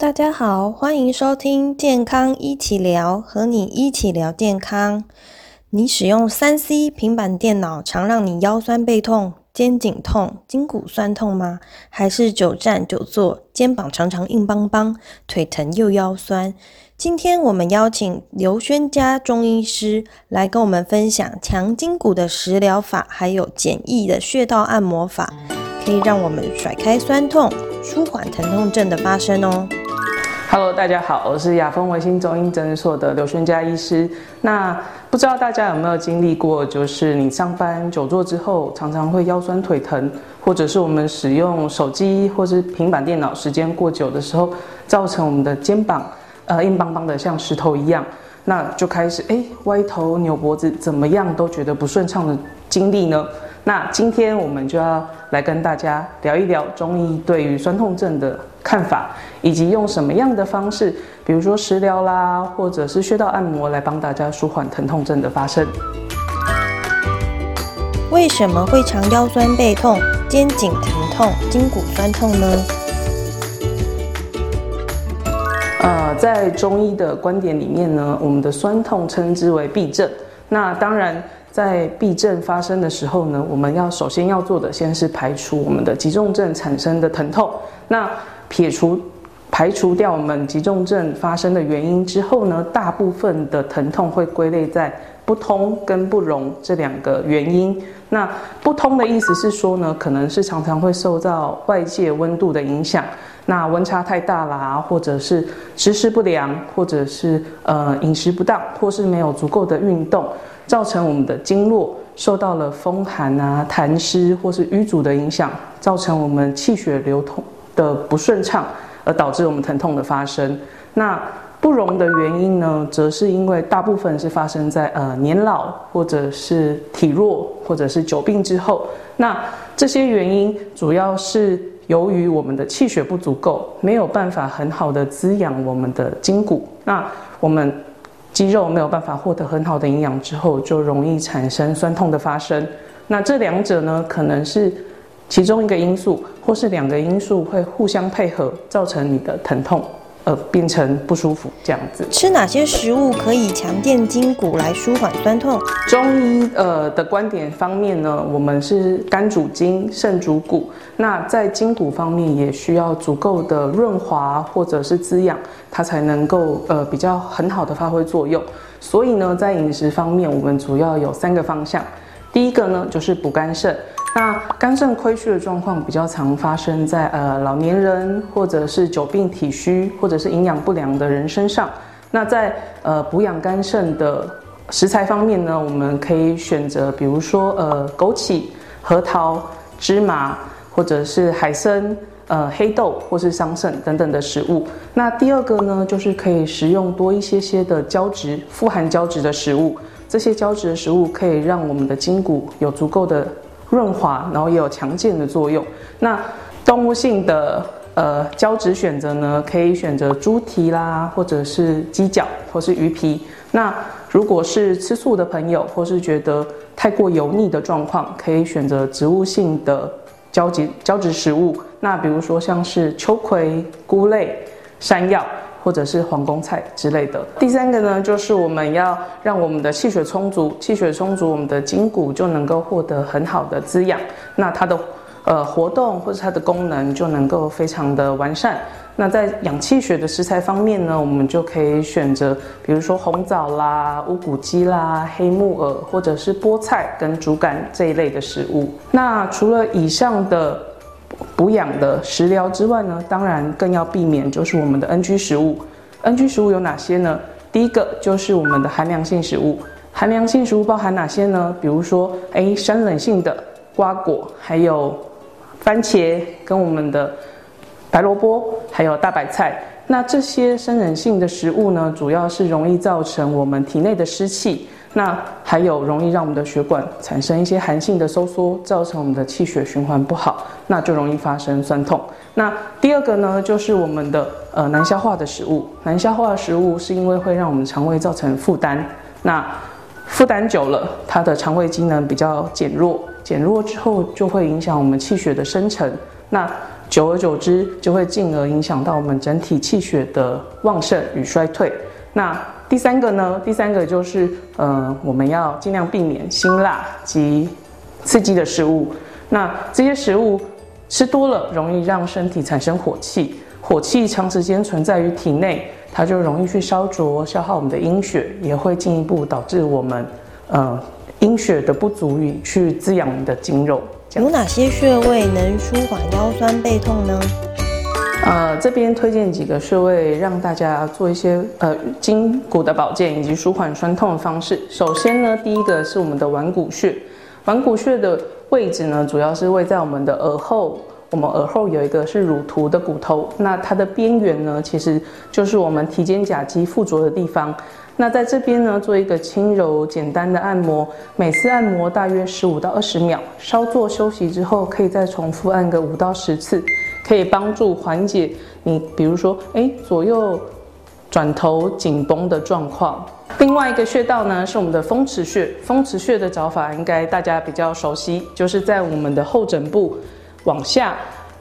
大家好，欢迎收听健康一起聊，和你一起聊健康。你使用三 C 平板电脑，常让你腰酸背痛、肩颈痛、筋骨酸痛吗？还是久站久坐，肩膀常常硬邦邦，腿疼又腰酸？今天我们邀请刘轩家中医师来跟我们分享强筋骨的食疗法，还有简易的穴道按摩法，可以让我们甩开酸痛，舒缓疼痛症的发生哦。Hello，大家好，我是雅风维新中医诊所的刘轩佳医师。那不知道大家有没有经历过，就是你上班久坐之后，常常会腰酸腿疼，或者是我们使用手机或是平板电脑时间过久的时候，造成我们的肩膀呃硬邦邦的，像石头一样，那就开始哎歪头扭脖子，怎么样都觉得不顺畅的经历呢？那今天我们就要来跟大家聊一聊中医对于酸痛症的看法，以及用什么样的方式，比如说食疗啦，或者是穴道按摩，来帮大家舒缓疼痛症的发生。为什么会常腰酸背痛、肩颈疼痛、筋骨酸痛呢？呃，在中医的观点里面呢，我们的酸痛称之为痹症。那当然，在痹症发生的时候呢，我们要首先要做的，先是排除我们的急重症产生的疼痛。那撇除、排除掉我们急重症发生的原因之后呢，大部分的疼痛会归类在不通跟不容这两个原因。那不通的意思是说呢，可能是常常会受到外界温度的影响。那温差太大啦，或者是姿势不良，或者是呃饮食不当，或是没有足够的运动，造成我们的经络受到了风寒啊、痰湿或是淤阻的影响，造成我们气血流通的不顺畅，而导致我们疼痛的发生。那不容的原因呢，则是因为大部分是发生在呃年老或者是体弱或者是久病之后。那这些原因主要是由于我们的气血不足够，没有办法很好的滋养我们的筋骨，那我们肌肉没有办法获得很好的营养之后，就容易产生酸痛的发生。那这两者呢，可能是其中一个因素，或是两个因素会互相配合，造成你的疼痛，呃，变成不舒服这样子。吃哪些食物可以强健筋骨来舒缓酸痛？中医呃的观点方面呢，我们是肝主筋，肾主骨。那在筋骨方面，也需要足够的润滑或者是滋养，它才能够呃比较很好的发挥作用。所以呢，在饮食方面，我们主要有三个方向。第一个呢，就是补肝肾。那肝肾亏虚的状况比较常发生在呃老年人，或者是久病体虚，或者是营养不良的人身上。那在呃补养肝肾的食材方面呢，我们可以选择，比如说呃枸杞、核桃、芝麻，或者是海参、呃黑豆或是桑葚等等的食物。那第二个呢，就是可以食用多一些些的胶质、富含胶质的食物。这些胶质的食物可以让我们的筋骨有足够的润滑，然后也有强健的作用。那动物性的呃胶质选择呢，可以选择猪蹄啦，或者是鸡脚，或是鱼皮。那如果是吃素的朋友，或是觉得太过油腻的状况，可以选择植物性的胶质胶质食物。那比如说像是秋葵、菇类、山药。或者是皇宫菜之类的。第三个呢，就是我们要让我们的气血充足，气血充足，我们的筋骨就能够获得很好的滋养，那它的呃活动或者它的功能就能够非常的完善。那在养气血的食材方面呢，我们就可以选择，比如说红枣啦、乌骨鸡啦、黑木耳，或者是菠菜跟竹竿这一类的食物。那除了以上的补养的食疗之外呢，当然更要避免就是我们的 NG 食物。NG 食物有哪些呢？第一个就是我们的寒凉性食物。寒凉性食物包含哪些呢？比如说，哎，生冷性的瓜果，还有番茄跟我们的白萝卜，还有大白菜。那这些生冷性的食物呢，主要是容易造成我们体内的湿气。那还有容易让我们的血管产生一些寒性的收缩，造成我们的气血循环不好，那就容易发生酸痛。那第二个呢，就是我们的呃难消化的食物。难消化的食物是因为会让我们肠胃造成负担，那负担久了，它的肠胃机能比较减弱，减弱之后就会影响我们气血的生成。那久而久之就会进而影响到我们整体气血的旺盛与衰退。那第三个呢？第三个就是，呃，我们要尽量避免辛辣及刺激的食物。那这些食物吃多了，容易让身体产生火气，火气长时间存在于体内，它就容易去烧灼、消耗我们的阴血，也会进一步导致我们，呃，阴血的不足以去滋养我们的筋肉。有哪些穴位能舒缓腰酸背痛呢？呃，这边推荐几个穴位，让大家做一些呃筋骨的保健以及舒缓酸痛的方式。首先呢，第一个是我们的腕骨穴。腕骨穴的位置呢，主要是位在我们的耳后。我们耳后有一个是乳突的骨头，那它的边缘呢，其实就是我们提肩胛肌附着的地方。那在这边呢，做一个轻柔简单的按摩，每次按摩大约十五到二十秒，稍作休息之后，可以再重复按个五到十次。可以帮助缓解你，比如说，哎，左右转头紧绷的状况。另外一个穴道呢，是我们的风池穴。风池穴的找法应该大家比较熟悉，就是在我们的后枕部往下，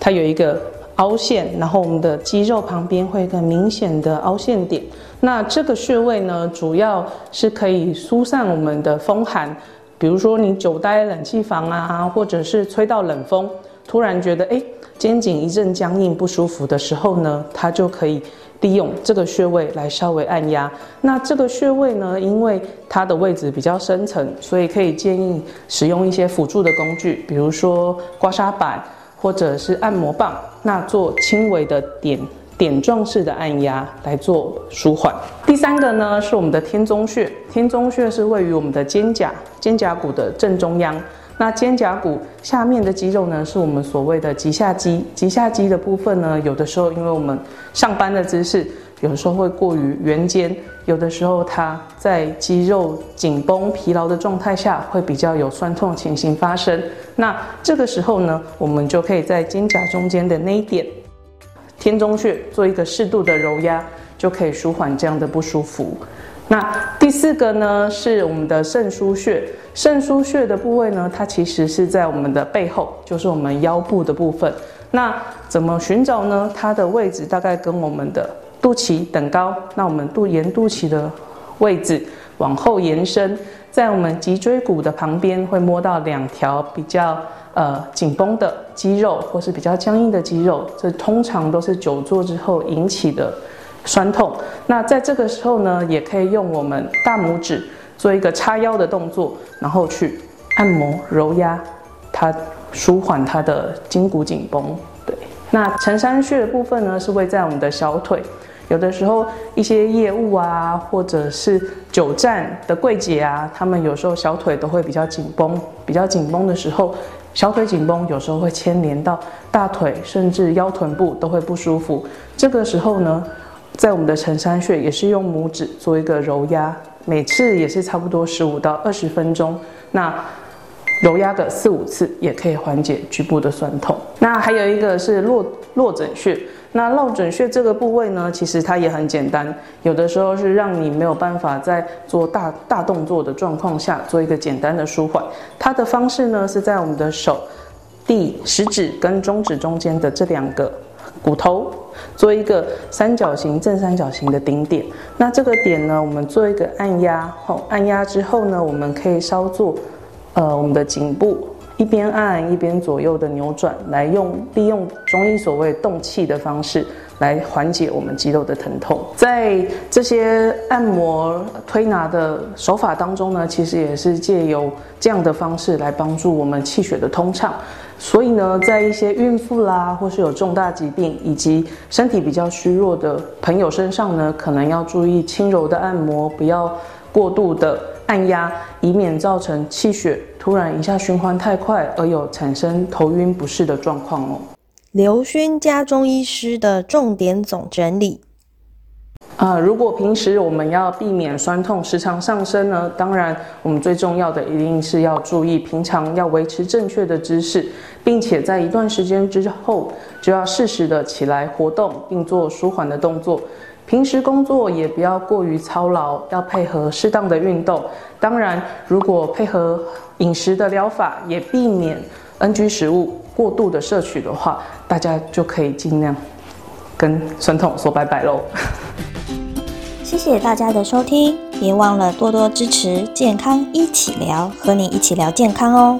它有一个凹陷，然后我们的肌肉旁边会一个明显的凹陷点。那这个穴位呢，主要是可以疏散我们的风寒，比如说你久待冷气房啊，或者是吹到冷风，突然觉得哎。肩颈一阵僵硬不舒服的时候呢，它就可以利用这个穴位来稍微按压。那这个穴位呢，因为它的位置比较深层，所以可以建议使用一些辅助的工具，比如说刮痧板或者是按摩棒，那做轻微的点点状式的按压来做舒缓。第三个呢是我们的天中穴，天中穴是位于我们的肩胛肩胛骨的正中央。那肩胛骨下面的肌肉呢，是我们所谓的棘下肌。棘下肌的部分呢，有的时候因为我们上班的姿势，有的时候会过于圆肩，有的时候它在肌肉紧绷、疲劳的状态下，会比较有酸痛情形发生。那这个时候呢，我们就可以在肩胛中间的那一点天中穴做一个适度的揉压，就可以舒缓这样的不舒服。那第四个呢，是我们的肾腧穴。肾腧穴的部位呢，它其实是在我们的背后，就是我们腰部的部分。那怎么寻找呢？它的位置大概跟我们的肚脐等高。那我们肚沿肚脐的位置往后延伸，在我们脊椎骨的旁边会摸到两条比较呃紧绷的肌肉，或是比较僵硬的肌肉。这通常都是久坐之后引起的酸痛。那在这个时候呢，也可以用我们大拇指。做一个叉腰的动作，然后去按摩揉压它，舒缓它的筋骨紧绷。对，那承山穴的部分呢，是位在我们的小腿。有的时候一些业务啊，或者是久站的柜姐啊，他们有时候小腿都会比较紧绷。比较紧绷的时候，小腿紧绷有时候会牵连到大腿，甚至腰臀部都会不舒服。这个时候呢，在我们的承山穴也是用拇指做一个揉压。每次也是差不多十五到二十分钟，那揉压个四五次也可以缓解局部的酸痛。那还有一个是落落枕穴，那落枕穴这个部位呢，其实它也很简单，有的时候是让你没有办法在做大大动作的状况下做一个简单的舒缓。它的方式呢是在我们的手第食指跟中指中间的这两个。骨头做一个三角形、正三角形的顶点，那这个点呢，我们做一个按压，后按压之后呢，我们可以稍作，呃，我们的颈部一边按一边左右的扭转，来用利用中医所谓动气的方式来缓解我们肌肉的疼痛。在这些按摩推拿的手法当中呢，其实也是借由这样的方式来帮助我们气血的通畅。所以呢，在一些孕妇啦，或是有重大疾病以及身体比较虚弱的朋友身上呢，可能要注意轻柔的按摩，不要过度的按压，以免造成气血突然一下循环太快，而有产生头晕不适的状况哦。刘勋家中医师的重点总整理。啊，如果平时我们要避免酸痛时常上升呢，当然我们最重要的一定是要注意平常要维持正确的姿势，并且在一段时间之后就要适时的起来活动，并做舒缓的动作。平时工作也不要过于操劳，要配合适当的运动。当然，如果配合饮食的疗法，也避免 NG 食物，过度的摄取的话，大家就可以尽量跟酸痛说拜拜喽。谢谢大家的收听，别忘了多多支持健康一起聊，和你一起聊健康哦。